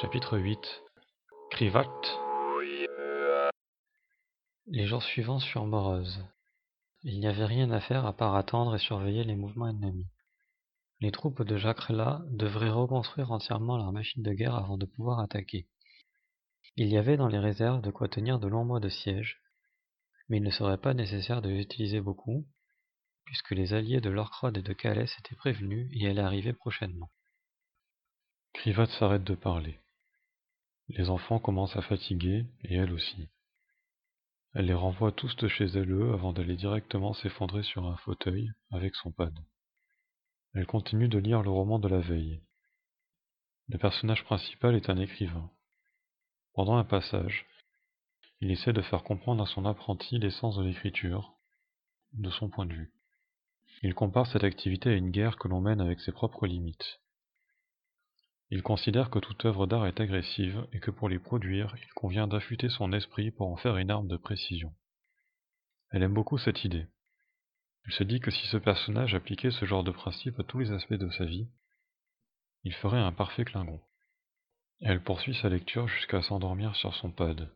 Chapitre 8 Krivat Les jours suivants furent moroses. Il n'y avait rien à faire à part attendre et surveiller les mouvements ennemis. Les troupes de Jacrela devraient reconstruire entièrement leur machine de guerre avant de pouvoir attaquer. Il y avait dans les réserves de quoi tenir de longs mois de siège, mais il ne serait pas nécessaire de les utiliser beaucoup, puisque les alliés de Lorcrod et de Calais étaient prévenus et allaient arriver prochainement. Krivat s'arrête de parler. Les enfants commencent à fatiguer, et elle aussi. Elle les renvoie tous de chez elle avant d'aller directement s'effondrer sur un fauteuil avec son pad. Elle continue de lire le roman de la veille. Le personnage principal est un écrivain. Pendant un passage, il essaie de faire comprendre à son apprenti l'essence de l'écriture, de son point de vue. Il compare cette activité à une guerre que l'on mène avec ses propres limites. Il considère que toute œuvre d'art est agressive et que pour les produire, il convient d'affûter son esprit pour en faire une arme de précision. Elle aime beaucoup cette idée. Elle se dit que si ce personnage appliquait ce genre de principe à tous les aspects de sa vie, il ferait un parfait Klingon. Elle poursuit sa lecture jusqu'à s'endormir sur son pad.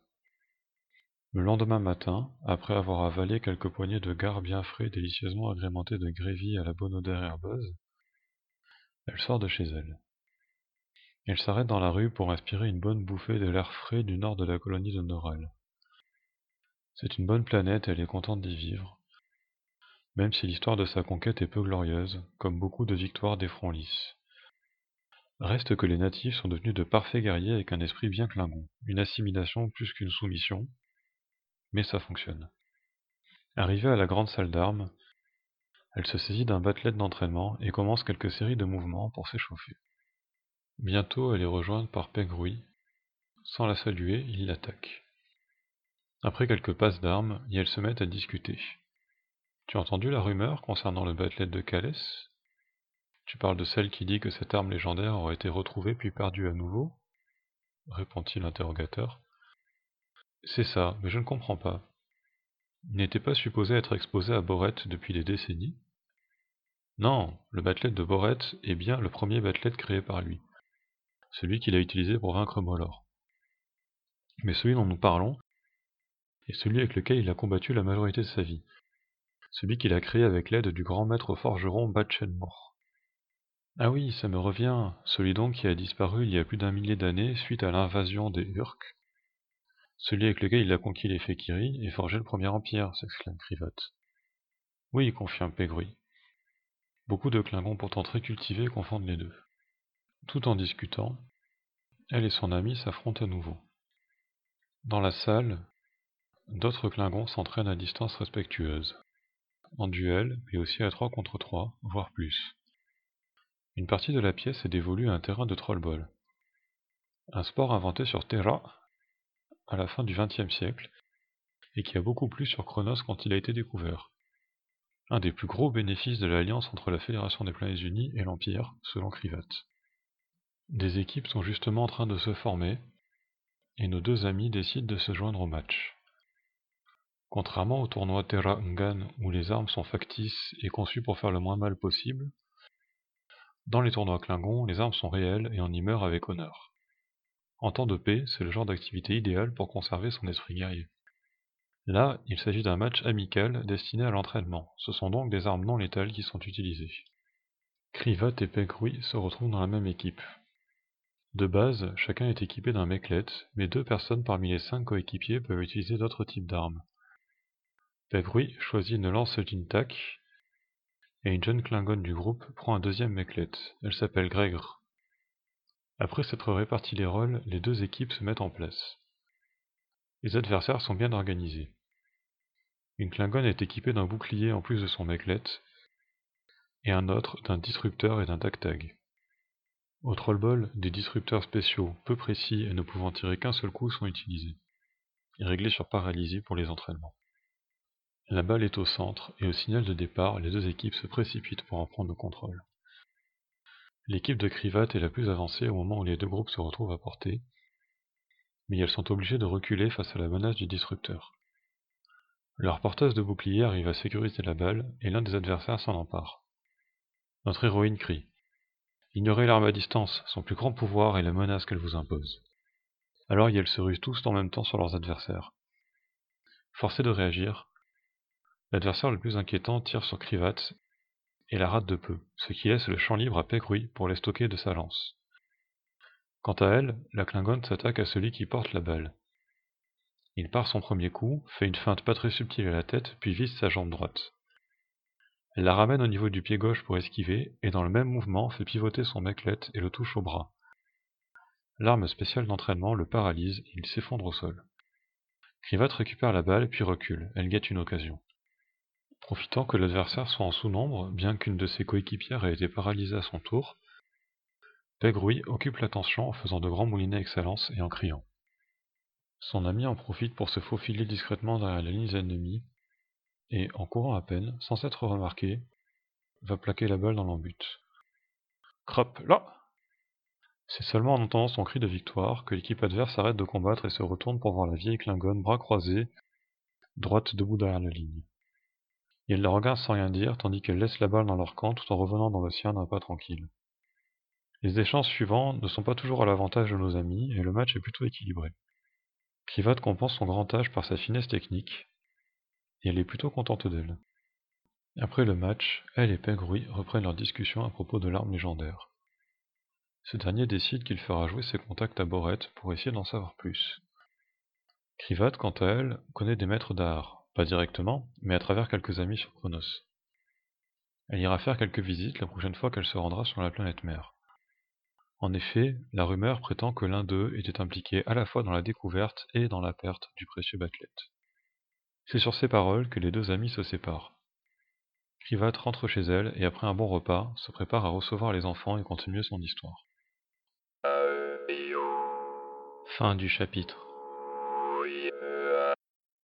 Le lendemain matin, après avoir avalé quelques poignées de gare bien frais délicieusement agrémentés de grévy à la bonne odeur herbeuse, elle sort de chez elle. Elle s'arrête dans la rue pour inspirer une bonne bouffée de l'air frais du nord de la colonie de Noral. C'est une bonne planète et elle est contente d'y vivre, même si l'histoire de sa conquête est peu glorieuse, comme beaucoup de victoires des fronts lisses. Reste que les natifs sont devenus de parfaits guerriers avec un esprit bien clingon, une assimilation plus qu'une soumission, mais ça fonctionne. Arrivée à la grande salle d'armes, elle se saisit d'un batelet d'entraînement et commence quelques séries de mouvements pour s'échauffer. Bientôt elle est rejointe par Pegrouille. Sans la saluer, il l'attaque. Après quelques passes d'armes, et elles se mettent à discuter. Tu as entendu la rumeur concernant le batelet de Calais Tu parles de celle qui dit que cette arme légendaire aurait été retrouvée puis perdue à nouveau? répondit l'interrogateur. C'est ça, mais je ne comprends pas. Il n'était pas supposé être exposé à Borette depuis des décennies? Non, le batelet de Borette est bien le premier batelet créé par lui celui qu'il a utilisé pour vaincre Molor. Mais celui dont nous parlons est celui avec lequel il a combattu la majorité de sa vie, celui qu'il a créé avec l'aide du grand maître forgeron Batchenmore. Ah oui, ça me revient, celui donc qui a disparu il y a plus d'un millier d'années suite à l'invasion des Urks, celui avec lequel il a conquis les Fekiri et forgé le premier empire, s'exclame Krivat. Oui, confirme Pegruy. Beaucoup de Klingons pourtant très cultivés confondent les deux. Tout en discutant, elle et son ami s'affrontent à nouveau. Dans la salle, d'autres Klingons s'entraînent à distance respectueuse, en duel, mais aussi à trois contre trois, voire plus. Une partie de la pièce est dévolue à un terrain de trollball, un sport inventé sur Terra à la fin du XXe siècle, et qui a beaucoup plu sur Chronos quand il a été découvert. Un des plus gros bénéfices de l'alliance entre la Fédération des Planètes Unies et l'Empire, selon Krivat. Des équipes sont justement en train de se former, et nos deux amis décident de se joindre au match. Contrairement au tournoi Terra Ungan où les armes sont factices et conçues pour faire le moins mal possible, dans les tournois Klingon, les armes sont réelles et on y meurt avec honneur. En temps de paix, c'est le genre d'activité idéale pour conserver son esprit guerrier. Là, il s'agit d'un match amical destiné à l'entraînement, ce sont donc des armes non létales qui sont utilisées. Krivat et Pegrui se retrouvent dans la même équipe. De base, chacun est équipé d'un meclet, mais deux personnes parmi les cinq coéquipiers peuvent utiliser d'autres types d'armes. Pegruy choisit une lance Jintak, et une jeune Klingon du groupe prend un deuxième meclet. Elle s'appelle Gregor. Après s'être réparti les rôles, les deux équipes se mettent en place. Les adversaires sont bien organisés. Une Klingon est équipée d'un bouclier en plus de son meclet, et un autre d'un disrupteur et d'un tag-tag. Au trollball, des disrupteurs spéciaux, peu précis et ne pouvant tirer qu'un seul coup sont utilisés, et réglés sur paralysie pour les entraînements. La balle est au centre, et au signal de départ, les deux équipes se précipitent pour en prendre le contrôle. L'équipe de Krivat est la plus avancée au moment où les deux groupes se retrouvent à portée, mais elles sont obligées de reculer face à la menace du disrupteur. Leur porteuse de bouclier arrive à sécuriser la balle, et l'un des adversaires s'en empare. Notre héroïne crie Ignorez l'arme à distance, son plus grand pouvoir est la menace qu'elle vous impose. Alors Yel se ruse tous en même temps sur leurs adversaires. Forcé de réagir, l'adversaire le plus inquiétant tire sur Krivat et la rate de peu, ce qui laisse le champ libre à Pegruy pour les stocker de sa lance. Quant à elle, la Klingonne s'attaque à celui qui porte la balle. Il part son premier coup, fait une feinte pas très subtile à la tête, puis vise sa jambe droite. Elle la ramène au niveau du pied gauche pour esquiver, et dans le même mouvement fait pivoter son meclette et le touche au bras. L'arme spéciale d'entraînement le paralyse et il s'effondre au sol. Krivat récupère la balle puis recule, elle guette une occasion. Profitant que l'adversaire soit en sous-nombre, bien qu'une de ses coéquipières ait été paralysée à son tour, Pegrouille occupe l'attention en faisant de grands moulinets excellence et en criant. Son ami en profite pour se faufiler discrètement derrière la ligne ennemie et, en courant à peine, sans s'être remarqué, va plaquer la balle dans l'embut. Crop, là C'est seulement en entendant son cri de victoire que l'équipe adverse arrête de combattre et se retourne pour voir la vieille Klingonne, bras croisés, droite debout derrière la ligne. Et elle la regarde sans rien dire, tandis qu'elle laisse la balle dans leur camp tout en revenant dans le sien d'un pas tranquille. Les échanges suivants ne sont pas toujours à l'avantage de nos amis, et le match est plutôt équilibré. Krivat compense son grand âge par sa finesse technique, et elle est plutôt contente d'elle. Après le match, elle et Pegrouille reprennent leur discussion à propos de l'arme légendaire. Ce dernier décide qu'il fera jouer ses contacts à Borette pour essayer d'en savoir plus. Krivat, quant à elle, connaît des maîtres d'art, pas directement, mais à travers quelques amis sur Chronos. Elle ira faire quelques visites la prochaine fois qu'elle se rendra sur la planète mère. En effet, la rumeur prétend que l'un d'eux était impliqué à la fois dans la découverte et dans la perte du précieux Batlet. C'est sur ces paroles que les deux amis se séparent. Krivat rentre chez elle et après un bon repas, se prépare à recevoir les enfants et continuer son histoire. Fin du chapitre.